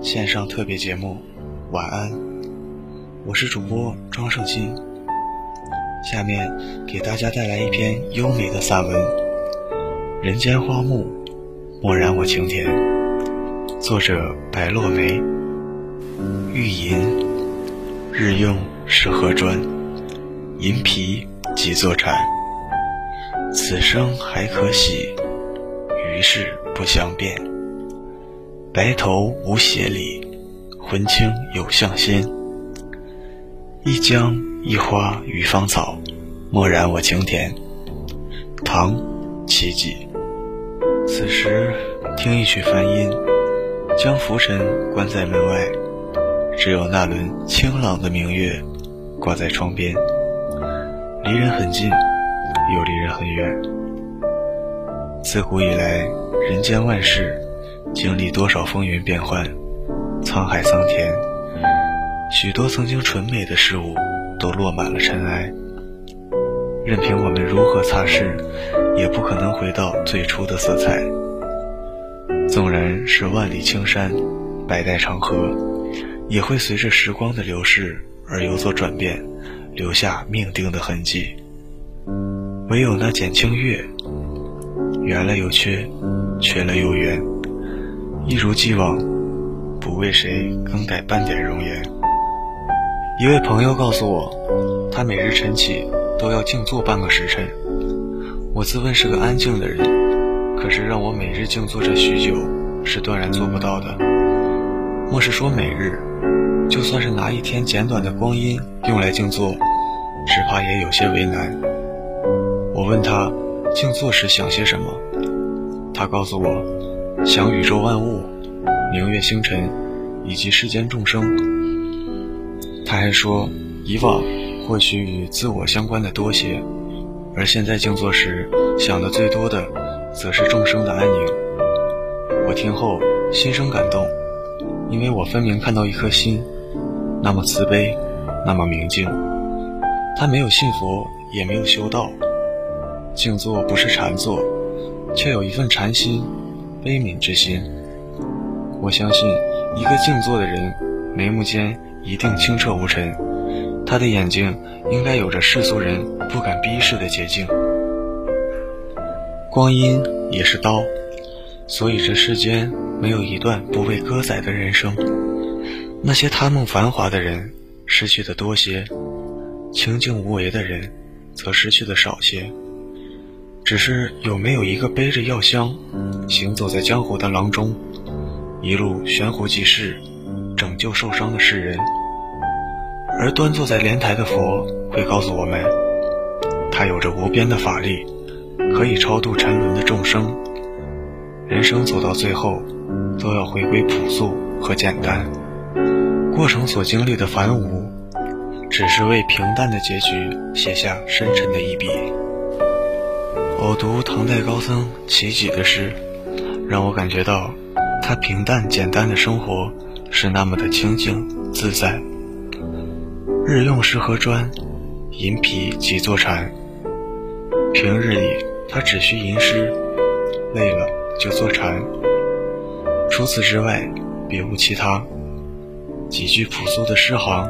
线上特别节目。晚安，我是主播庄胜新。下面给大家带来一篇优美的散文《人间花木，蓦然我情田》，作者白落梅。玉银。日用是何砖？银皮几座禅？此生还可喜，余事不相变。白头无邪里，魂清有向仙。一江一花与芳草，蓦然我情田。唐，齐己。此时听一曲梵音，将浮尘关在门外。只有那轮清朗的明月挂在窗边，离人很近，又离人很远。自古以来，人间万事经历多少风云变幻，沧海桑田，许多曾经纯美的事物都落满了尘埃。任凭我们如何擦拭，也不可能回到最初的色彩。纵然是万里青山，百代长河。也会随着时光的流逝而有所转变，留下命定的痕迹。唯有那剪清月，圆了又缺，缺了又圆，一如既往，不为谁更改半点容颜。一位朋友告诉我，他每日晨起都要静坐半个时辰。我自问是个安静的人，可是让我每日静坐这许久，是断然做不到的。莫是说每日。就算是拿一天简短的光阴用来静坐，只怕也有些为难。我问他静坐时想些什么，他告诉我想宇宙万物、明月星辰以及世间众生。他还说以往或许与自我相关的多些，而现在静坐时想的最多的，则是众生的安宁。我听后心生感动，因为我分明看到一颗心。那么慈悲，那么明净。他没有信佛，也没有修道，静坐不是禅坐，却有一份禅心、悲悯之心。我相信，一个静坐的人，眉目间一定清澈无尘，他的眼睛应该有着世俗人不敢逼视的洁净。光阴也是刀，所以这世间没有一段不被割宰的人生。那些贪梦繁华的人，失去的多些；清静无为的人，则失去的少些。只是有没有一个背着药箱，行走在江湖的郎中，一路悬壶济世，拯救受伤的世人？而端坐在莲台的佛，会告诉我们，他有着无边的法力，可以超度沉沦的众生。人生走到最后，都要回归朴素和简单。过程所经历的繁芜，只是为平淡的结局写下深沉的一笔。我读唐代高僧齐己的诗，让我感觉到他平淡简单的生活是那么的清静自在。日用是何砖？银皮几座禅？平日里他只需吟诗，累了就坐禅。除此之外，别无其他。几句朴素的诗行，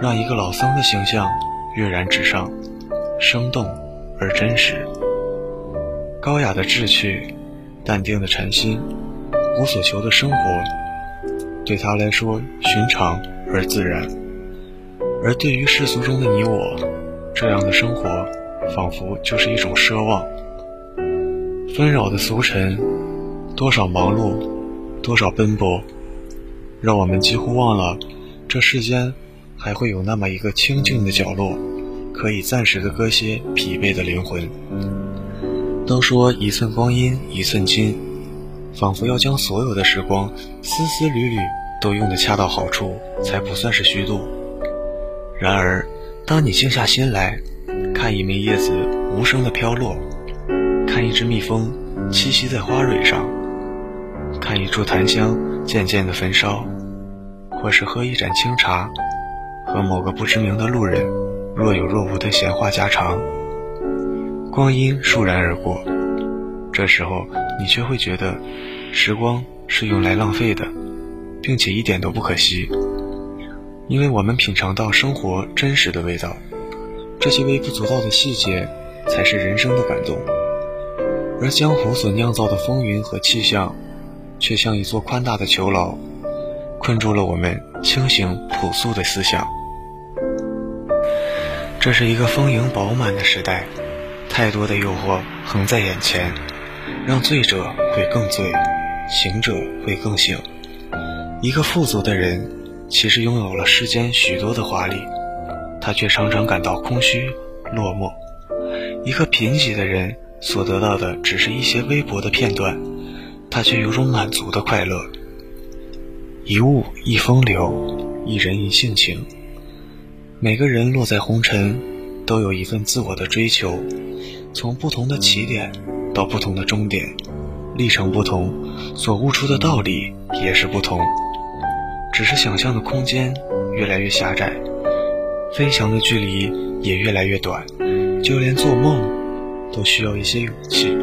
让一个老僧的形象跃然纸上，生动而真实。高雅的志趣，淡定的禅心，无所求的生活，对他来说寻常而自然。而对于世俗中的你我，这样的生活仿佛就是一种奢望。纷扰的俗尘，多少忙碌，多少奔波。让我们几乎忘了，这世间还会有那么一个清静的角落，可以暂时的割歇疲惫的灵魂。都说一寸光阴一寸金，仿佛要将所有的时光丝丝缕缕都用的恰到好处，才不算是虚度。然而，当你静下心来，看一枚叶子无声的飘落，看一只蜜蜂栖息在花蕊上，看一株檀香渐渐的焚烧，或是喝一盏清茶，和某个不知名的路人若有若无的闲话家常，光阴倏然而过，这时候你却会觉得，时光是用来浪费的，并且一点都不可惜，因为我们品尝到生活真实的味道。这些微不足道的细节，才是人生的感动。而江湖所酿造的风云和气象，却像一座宽大的囚牢，困住了我们清醒朴素的思想。这是一个丰盈饱满的时代，太多的诱惑横在眼前，让醉者会更醉，醒者会更醒。一个富足的人，其实拥有了世间许多的华丽。他却常常感到空虚、落寞。一个贫瘠的人所得到的只是一些微薄的片段，他却有种满足的快乐。一物一风流，一人一性情。每个人落在红尘，都有一份自我的追求，从不同的起点到不同的终点，历程不同，所悟出的道理也是不同。只是想象的空间越来越狭窄。飞翔的距离也越来越短，就连做梦都需要一些勇气。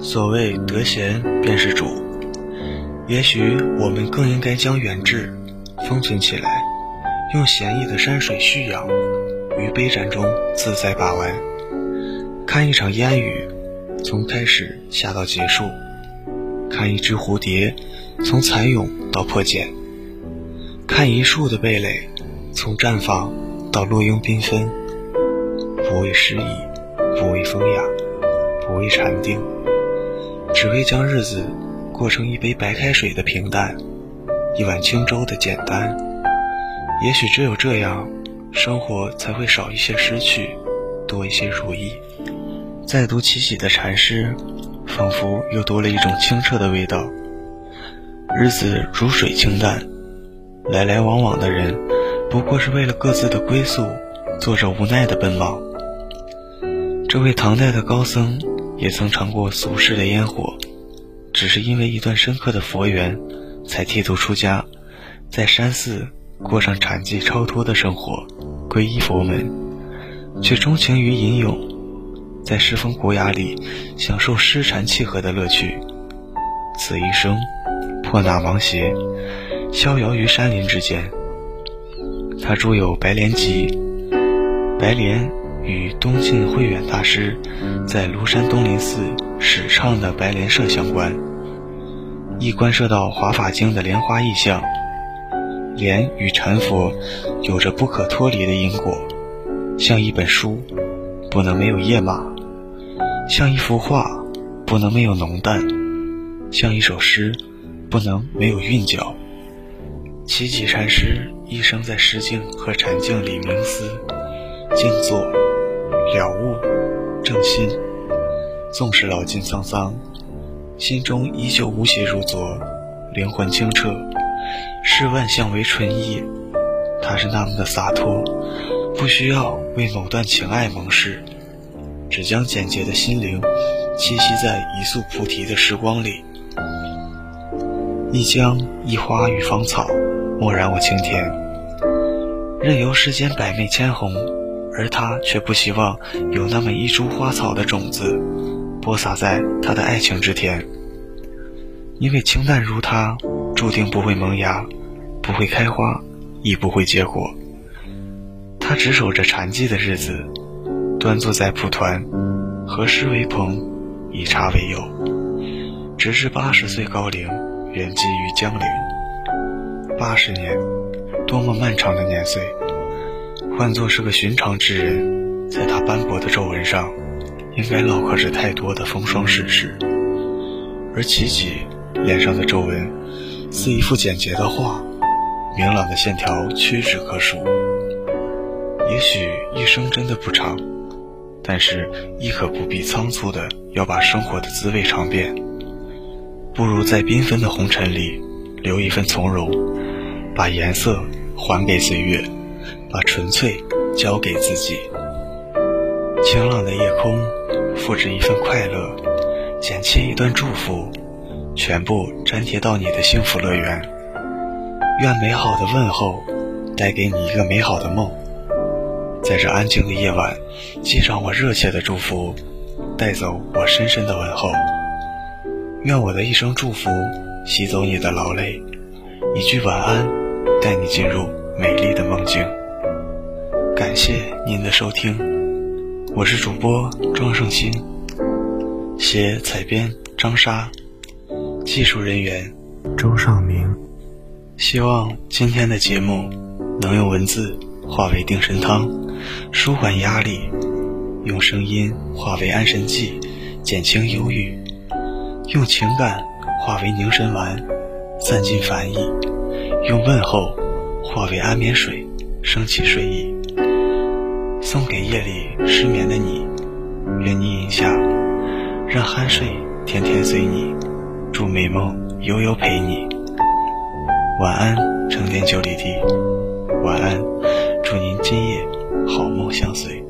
所谓得闲便是主，也许我们更应该将远志封存起来，用闲逸的山水蓄养，于杯盏中自在把玩，看一场烟雨从开始下到结束，看一只蝴蝶从蚕蛹到破茧，看一树的蓓蕾从绽放。到落英缤纷，不为诗意，不为风雅，不为禅定，只为将日子过成一杯白开水的平淡，一碗清粥的简单。也许只有这样，生活才会少一些失去，多一些如意。再读七喜的禅诗，仿佛又多了一种清澈的味道。日子如水清淡，来来往往的人。不过是为了各自的归宿，做着无奈的奔忙。这位唐代的高僧也曾尝过俗世的烟火，只是因为一段深刻的佛缘，才剃度出家，在山寺过上禅寂超脱的生活，皈依佛门，却钟情于吟咏，在诗风古雅里享受诗禅契合的乐趣。此一生，破衲芒鞋，逍遥于山林之间。他著有《白莲集》，白莲与东晋慧远大师在庐山东林寺始创的白莲社相关，亦关涉到《华法经》的莲花意象。莲与禅佛有着不可脱离的因果，像一本书，不能没有页码；像一幅画，不能没有浓淡；像一首诗，不能没有韵脚。齐己禅师一生在诗境和禅境里冥思、静坐、了悟、正心，纵使老尽沧桑，心中依旧无邪如昨，灵魂清澈，视万象为纯一。他是那么的洒脱，不需要为某段情爱蒙饰，只将简洁的心灵栖息在一束菩提的时光里，一江一花与芳草。默然我青天，任由世间百媚千红，而他却不希望有那么一株花草的种子，播撒在他的爱情之田。因为清淡如他，注定不会萌芽，不会开花，亦不会结果。他只守着禅寂的日子，端坐在蒲团，和诗为朋，以茶为友，直至八十岁高龄，圆寂于江陵。八十年，多么漫长的年岁！换作是个寻常之人，在他斑驳的皱纹上，应该烙刻着太多的风霜世事。而齐己脸上的皱纹，似一幅简洁的画，明朗的线条屈指可数。也许一生真的不长，但是亦可不必仓促的要把生活的滋味尝遍。不如在缤纷的红尘里，留一份从容。把颜色还给岁月，把纯粹交给自己。晴朗的夜空，复制一份快乐，剪切一段祝福，全部粘贴到你的幸福乐园。愿美好的问候带给你一个美好的梦，在这安静的夜晚，寄上我热切的祝福，带走我深深的问候。愿我的一声祝福吸走你的劳累，一句晚安带你进入美丽的梦境。感谢您的收听，我是主播庄胜新，写采编张莎，技术人员周尚明。希望今天的节目能用文字化为定神汤，舒缓压力；用声音化为安神剂，减轻忧郁；用情感化为凝神丸，散尽烦意；用问候化为安眠水，升起睡意。送给夜里失眠的你，愿你饮下，让酣睡天天随你，祝美梦悠悠陪你。晚安，成年九里地。晚安，祝您今夜好梦相随。